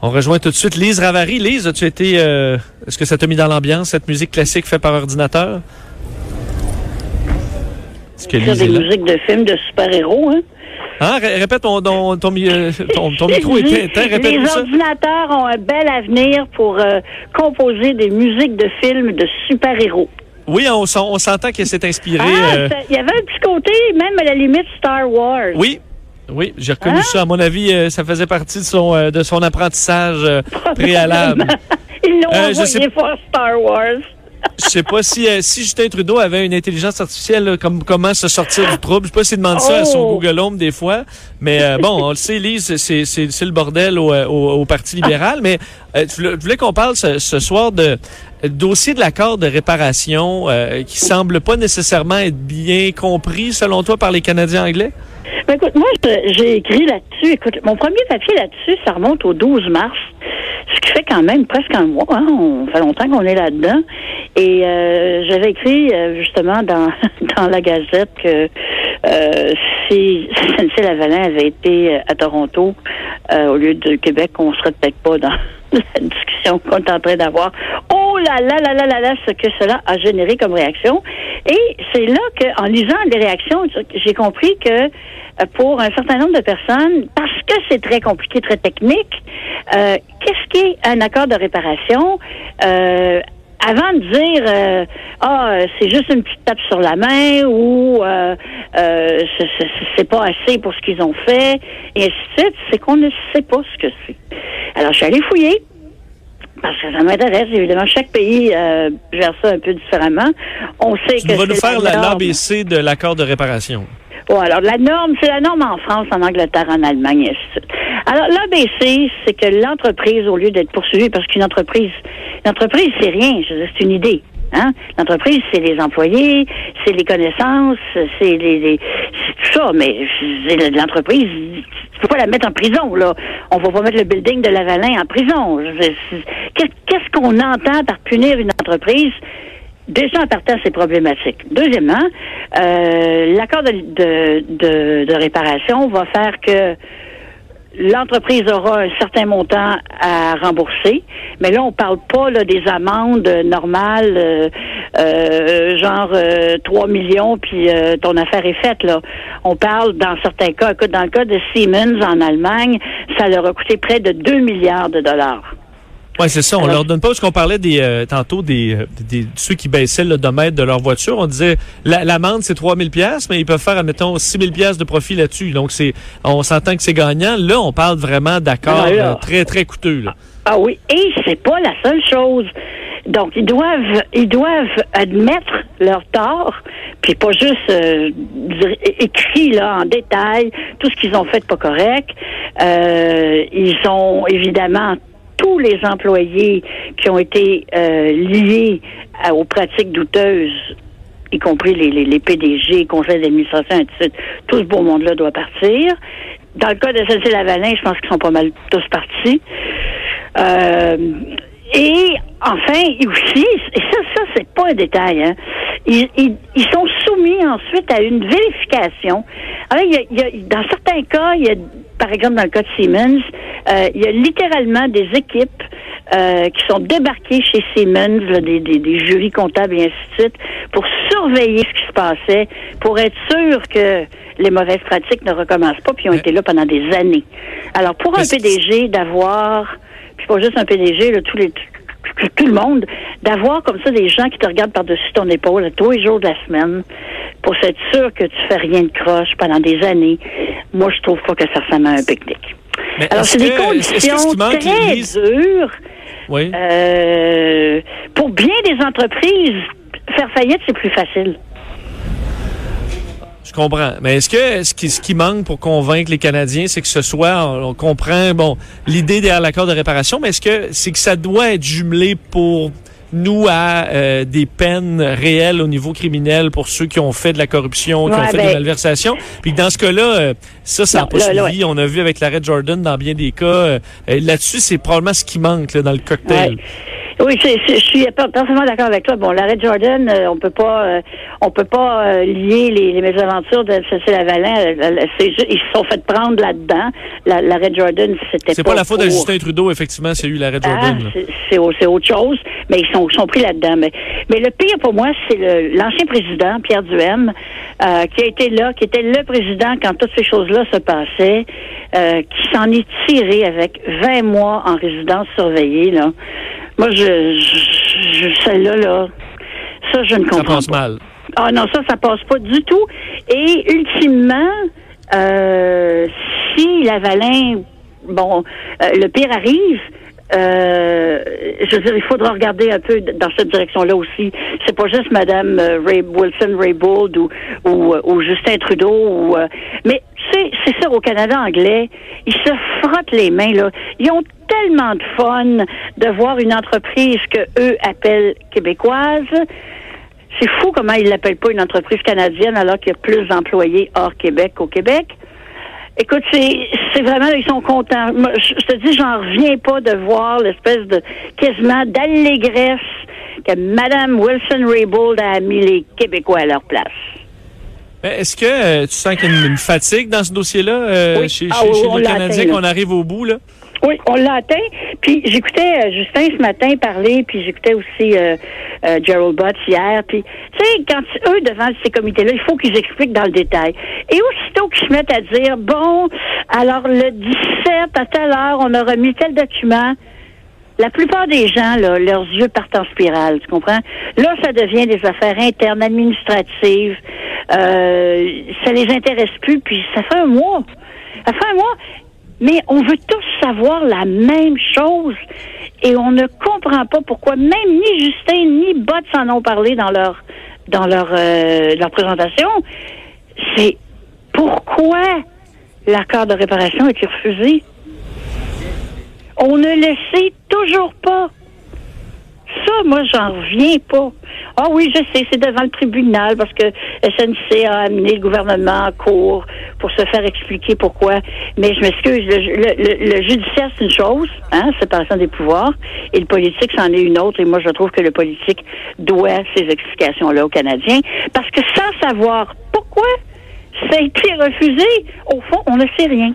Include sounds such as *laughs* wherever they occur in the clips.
On rejoint tout de suite Lise Ravary. Lise, as-tu été, euh, est-ce que ça t'a mis dans l'ambiance, cette musique classique faite par ordinateur? Est-ce que Lise des musiques de films de super-héros, hein? Hein? Répète, ton, ton, ton, ton micro *laughs* est éteint. Répète Les ordinateurs ont un bel avenir pour euh, composer des musiques de films de super-héros. Oui, on, on s'entend qu'elle s'est inspirée. Ah, euh, il y avait un petit côté, même à la limite, Star Wars. Oui, oui, j'ai reconnu hein? ça. À mon avis, euh, ça faisait partie de son, euh, de son apprentissage euh, préalable. *laughs* Ils l'ont envoyé sais... Star Wars. Je sais pas si, si Justin Trudeau avait une intelligence artificielle, comme comment se sortir du trouble. Je sais pas s'il demande ça à son oh! Google Home des fois. Mais bon, on le sait, Lise, c'est le bordel au, au, Parti libéral. Mais tu voulais qu'on parle ce, ce, soir de dossier de l'accord de réparation qui semble pas nécessairement être bien compris, selon toi, par les Canadiens anglais? Ben, écoute, moi, j'ai écrit là-dessus. Écoute, mon premier papier là-dessus, ça remonte au 12 mars, ce qui fait quand même presque un mois. Hein? On fait longtemps qu'on est là-dedans. Et euh, j'avais écrit euh, justement dans, *laughs* dans la Gazette que euh, si *laughs* SNC Lavalin avait été à Toronto au lieu de Québec, on serait peut-être pas dans *laughs* la discussion qu'on est en train d'avoir. Oh là là là là là là, ce que cela a généré comme réaction. Et c'est là qu'en lisant les réactions, j'ai compris que pour un certain nombre de personnes, parce que c'est très compliqué, très technique, euh, qu'est-ce qui est un accord de réparation? Euh, avant de dire euh, ah c'est juste une petite tape sur la main ou euh, euh, c'est pas assez pour ce qu'ils ont fait et ainsi de suite, c'est qu'on ne sait pas ce que c'est. Alors je suis allée fouiller parce que ça m'intéresse évidemment. Chaque pays euh, gère ça un peu différemment. On sait tu que vas nous faire l'ABC de l'accord de réparation. Bon, alors la norme, c'est la norme en France, en Angleterre, en Allemagne, et ainsi de suite. Alors l'ABC, c'est que l'entreprise, au lieu d'être poursuivie, parce qu'une entreprise, l'entreprise, c'est rien, c'est une idée. Hein? L'entreprise, c'est les employés, c'est les connaissances, c'est les, les c'est tout ça, mais l'entreprise, tu peux pas la mettre en prison, là. On va pas mettre le building de Lavalin en prison. Qu'est-ce qu'on entend par punir une entreprise? Déjà, en partant, c'est problématique. Deuxièmement, euh, l'accord de, de, de, réparation va faire que l'entreprise aura un certain montant à rembourser, mais là, on parle pas là, des amendes normales, euh genre euh, 3 millions, puis euh, ton affaire est faite. Là. On parle, dans certains cas, dans le cas de Siemens en Allemagne, ça leur a coûté près de 2 milliards de dollars. Oui, c'est ça. On leur donne pas, parce qu'on parlait des euh, tantôt des, euh, des, ceux qui baissaient le domaine de leur voiture. On disait l'amende, c'est 3000 pièces mais ils peuvent faire, admettons, 6000 pièces de profit là-dessus. Donc, c'est on s'entend que c'est gagnant. Là, on parle vraiment d'accords euh, très, très coûteux. Là. Ah oui, et c'est pas la seule chose. Donc, ils doivent, ils doivent admettre leur tort, puis pas juste euh, écrit là en détail tout ce qu'ils ont fait pas correct. Euh, ils ont évidemment tous les employés qui ont été euh, liés aux pratiques douteuses, y compris les, les, les PDG, conseils d'administration, etc., tout ce beau monde-là doit partir. Dans le cas de SNC Lavalin, je pense qu'ils sont pas mal tous partis. Euh, et enfin, aussi, et ça, ça c'est pas un détail, hein, ils, ils, sont soumis ensuite à une vérification. Alors, il y a, dans certains cas, il y a, par exemple dans le cas de Siemens, euh, il y a littéralement des équipes euh, qui sont débarquées chez Siemens, des, des, des, jurys comptables et ainsi de suite, pour surveiller ce qui se passait, pour être sûr que les mauvaises pratiques ne recommencent pas, puis ils ont été là pendant des années. Alors, pour un PDG d'avoir, puis pas juste un PDG, là, tous les tout le monde, d'avoir comme ça des gens qui te regardent par-dessus ton épaule tous les jours de la semaine pour être sûr que tu fais rien de croche pendant des années, moi, je trouve pas que ça ressemble à un pique-nique. Alors, c'est des conditions très dures. Oui. Euh, pour bien des entreprises, faire faillite, c'est plus facile. Comprends. Mais est-ce que ce qui, ce qui manque pour convaincre les Canadiens, c'est que ce soit, on, comprend, bon, l'idée derrière l'accord de réparation, mais est-ce que c'est que ça doit être jumelé pour nous à euh, des peines réelles au niveau criminel pour ceux qui ont fait de la corruption, qui ont fait de la ben, malversation? Puis dans ce cas-là, euh, ça, ça n'a pas suivi. On a vu avec l'arrêt Jordan dans bien des cas. Euh, là-dessus, c'est probablement ce qui manque là, dans le cocktail. Oui, je suis parfaitement d'accord avec toi. Bon, l'arrêt Jordan, euh, on peut pas, euh, on peut pas euh, lier les, les, mésaventures de Cécile Lavalin. ils se sont fait prendre là-dedans. L'arrêt Jordan, c'était. C'est pas, la faute de Justin Trudeau, effectivement, c'est eu l'arrêt ah, Jordan. c'est autre chose, mais ils sont, sont pris là-dedans. Mais, mais le pire pour moi, c'est l'ancien président Pierre Duhem, qui a été là, qui était le président quand toutes ces choses-là se passaient, qui s'en est tiré avec 20 mois en résidence surveillée là. Moi, je, je, celle-là, là, ça, je ne comprends pas. Ça passe mal. Ah non, ça, ça passe pas du tout. Et ultimement, euh, si Lavalin, bon, euh, le pire arrive, euh, je veux dire, il faudra regarder un peu dans cette direction-là aussi. C'est pas juste Madame euh, Ray Wilson Raybould ou, ou, ou Justin Trudeau, ou, mais c'est ça au Canada anglais. Ils se frottent les mains là. Ils ont tellement de fun de voir une entreprise que eux appellent québécoise. C'est fou comment ils l'appellent pas une entreprise canadienne alors qu'il y a plus d'employés hors Québec qu'au Québec. Écoute, c'est vraiment, ils sont contents. je, te dis, j'en reviens pas de voir l'espèce de quasiment d'allégresse que Mme Wilson-Raybould a mis les Québécois à leur place. Est-ce que euh, tu sens qu'il y a une, fatigue dans ce dossier-là euh, chez, ah les Canadiens qu'on arrive au bout, là? Oui, on l'a atteint. Puis j'écoutais euh, Justin ce matin parler, puis j'écoutais aussi Gerald Butts hier. Puis tu sais, quand eux devant ces comités-là, il faut qu'ils expliquent dans le détail. Et aussitôt qu'ils se mettent à dire bon, alors le 17 à telle heure, on a remis tel document. La plupart des gens, là, leurs yeux partent en spirale, tu comprends? Là, ça devient des affaires internes, administratives. Euh, ça les intéresse plus, puis ça fait un mois. Ça fait un mois. Mais on veut tous savoir la même chose et on ne comprend pas pourquoi même ni Justin ni Bott s'en ont parlé dans leur dans euh, présentation. C'est pourquoi l'accord de réparation a été refusé? On ne le sait toujours pas. Ça, moi, j'en reviens pas. Ah oui, je sais, c'est devant le tribunal parce que SNC a amené le gouvernement en cours pour se faire expliquer pourquoi. Mais je m'excuse, le, judiciaire, c'est une chose, hein, séparation des pouvoirs, et le politique, c'en est une autre. Et moi, je trouve que le politique doit ces explications-là aux Canadiens parce que sans savoir pourquoi ça a été refusé, au fond, on ne sait rien.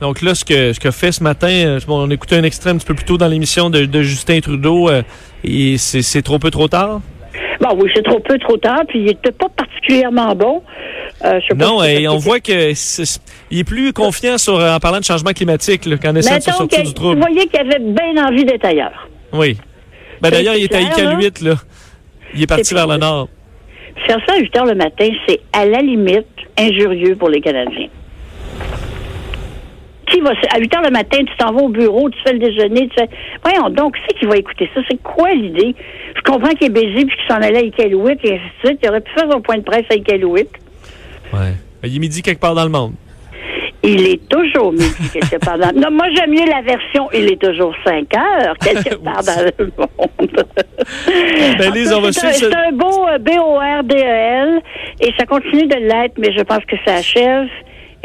Donc là, ce que ce qu'a fait ce matin, euh, on écoutait un extrait un petit peu plus tôt dans l'émission de, Justin Trudeau, euh, et c'est trop peu trop tard? Bon, oui, c'est trop peu trop tard, puis il n'était pas particulièrement bon. Euh, non, et on voit que il est plus confiant sur en parlant de changement climatique qu'en essayant de se sortir du trouble. Vous voyez qu'il avait bien envie d'être ailleurs. Oui. Ben, D'ailleurs, il est à Iqaluit, là. Il est parti vers le nord. Faire ça à 8 heures le matin, c'est à la limite injurieux pour les Canadiens qui va, à 8 heures le matin, tu t'en vas au bureau, tu fais le déjeuner, tu fais, voyons donc, c'est qui va écouter ça? C'est quoi l'idée? Je comprends qu'il est baisé puis qu'il s'en allait à Iqaluit et ainsi de suite. Il aurait pu faire son point de presse à Iqaluit. Ouais. Il est midi quelque part dans le monde. Il est toujours midi quelque part dans le monde. Non, moi, j'aime mieux la version il est toujours 5 heures quelque *laughs* part dans le monde. *laughs* ben, Lise, on va C'est un, beau euh, B-O-R-D-E-L et ça continue de l'être, mais je pense que ça achève.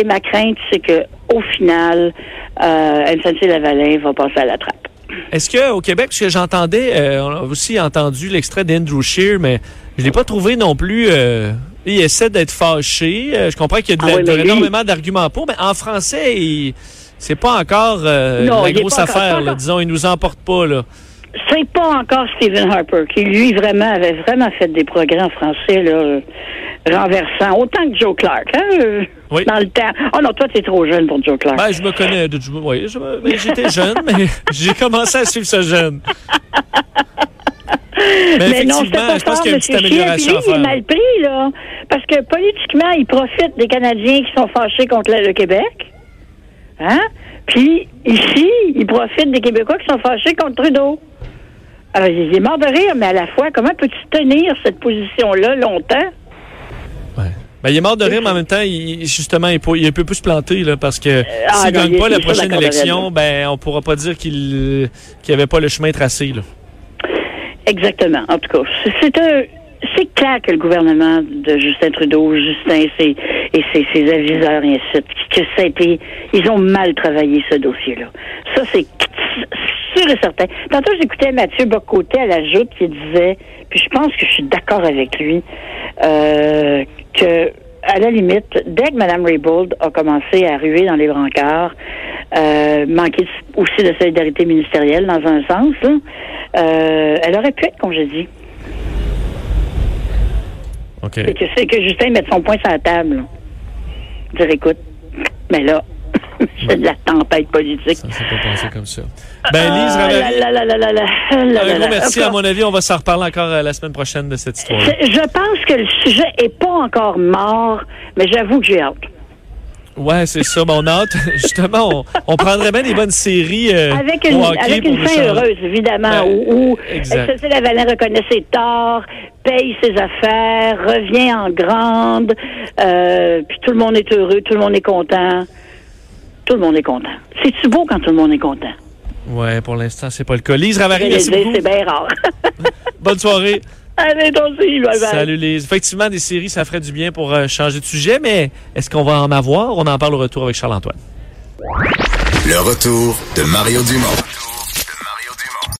Et ma crainte, c'est que au final, euh, SNC-Lavalin va passer à la trappe. Est-ce qu'au Québec, parce que j'entendais, euh, on a aussi entendu l'extrait d'Andrew Shear, mais je ne l'ai pas trouvé non plus. Euh, il essaie d'être fâché. Euh, je comprends qu'il y a, de, ah énormément d'arguments pour, mais en français, c'est pas encore la grosse affaire. disons, il nous emporte pas. là. C'est pas encore Stephen Harper, qui lui vraiment avait vraiment fait des progrès en français là, renversants, autant que Joe Clark. Hein? Oui. Dans le temps. Oh non, toi, t'es trop jeune pour Joe Clark. Ben, je me connais. De, oui, j'étais jeune, mais *laughs* j'ai commencé à suivre ce jeune. Mais, mais non, c'était pas je pense qu'il y a une petite amélioration à faire. Il est mal pris, là. Parce que politiquement, il profite des Canadiens qui sont fâchés contre le Québec. Hein? Puis, ici, il profite des Québécois qui sont fâchés contre Trudeau. Alors, il est mort de rire, mais à la fois, comment peux-tu tenir cette position-là longtemps? Ben, il est mort de rire, mais en même temps, il, justement, il peut, il peut plus se planter, là, parce que euh, s'il ne gagne pas la prochaine élection, ben, on pourra pas dire qu'il qu'il avait pas le chemin tracé, là. Exactement. En tout cas, c'est un, c'est clair que le gouvernement de Justin Trudeau, Justin ses, et ses, ses aviseurs et ainsi de suite, que ça a été, ils ont mal travaillé ce dossier-là. Ça, c'est sûr sûr et certain. Tantôt, j'écoutais Mathieu Bocoté à la joute qui disait, puis je pense que je suis d'accord avec lui, euh, que à la limite, dès que Mme Raybould a commencé à ruer dans les brancards, euh, manquer aussi de solidarité ministérielle dans un sens, là, euh, elle aurait pu être congédiée. OK. C'est que, que Justin mette son point sur la table. là. Dire, écoute, mais là, *laughs* c'est de la tempête politique. Ça ne s'est pas passé comme ça. Ben, Lise un gros merci. À mon avis, on va s'en reparler encore euh, la semaine prochaine de cette histoire. Je pense que le sujet est pas encore mort, mais j'avoue que j'ai hâte. Ouais, c'est ça. Mon hâte, *laughs* justement, on, on prendrait bien des bonnes séries. euh, Avec une, hockey avec pour une nous fin heureuse, évidemment, Ben, où, où. Cécile Lavalin reconnaît ses torts, paye ses affaires, revient en grande, euh, puis tout le monde est heureux, tout le monde est content. Tout le monde est content. C'est-tu beau quand tout le monde est content? Ouais, pour l'instant, c'est pas le cas. Lise Ravary, merci c'est bien rare. *laughs* Bonne soirée. Allez, toi aussi, bye bye. Salut Lise. Effectivement, des séries, ça ferait du bien pour euh, changer de sujet, mais est-ce qu'on va en avoir? On en parle au retour avec Charles-Antoine. Le retour de Mario Dumont.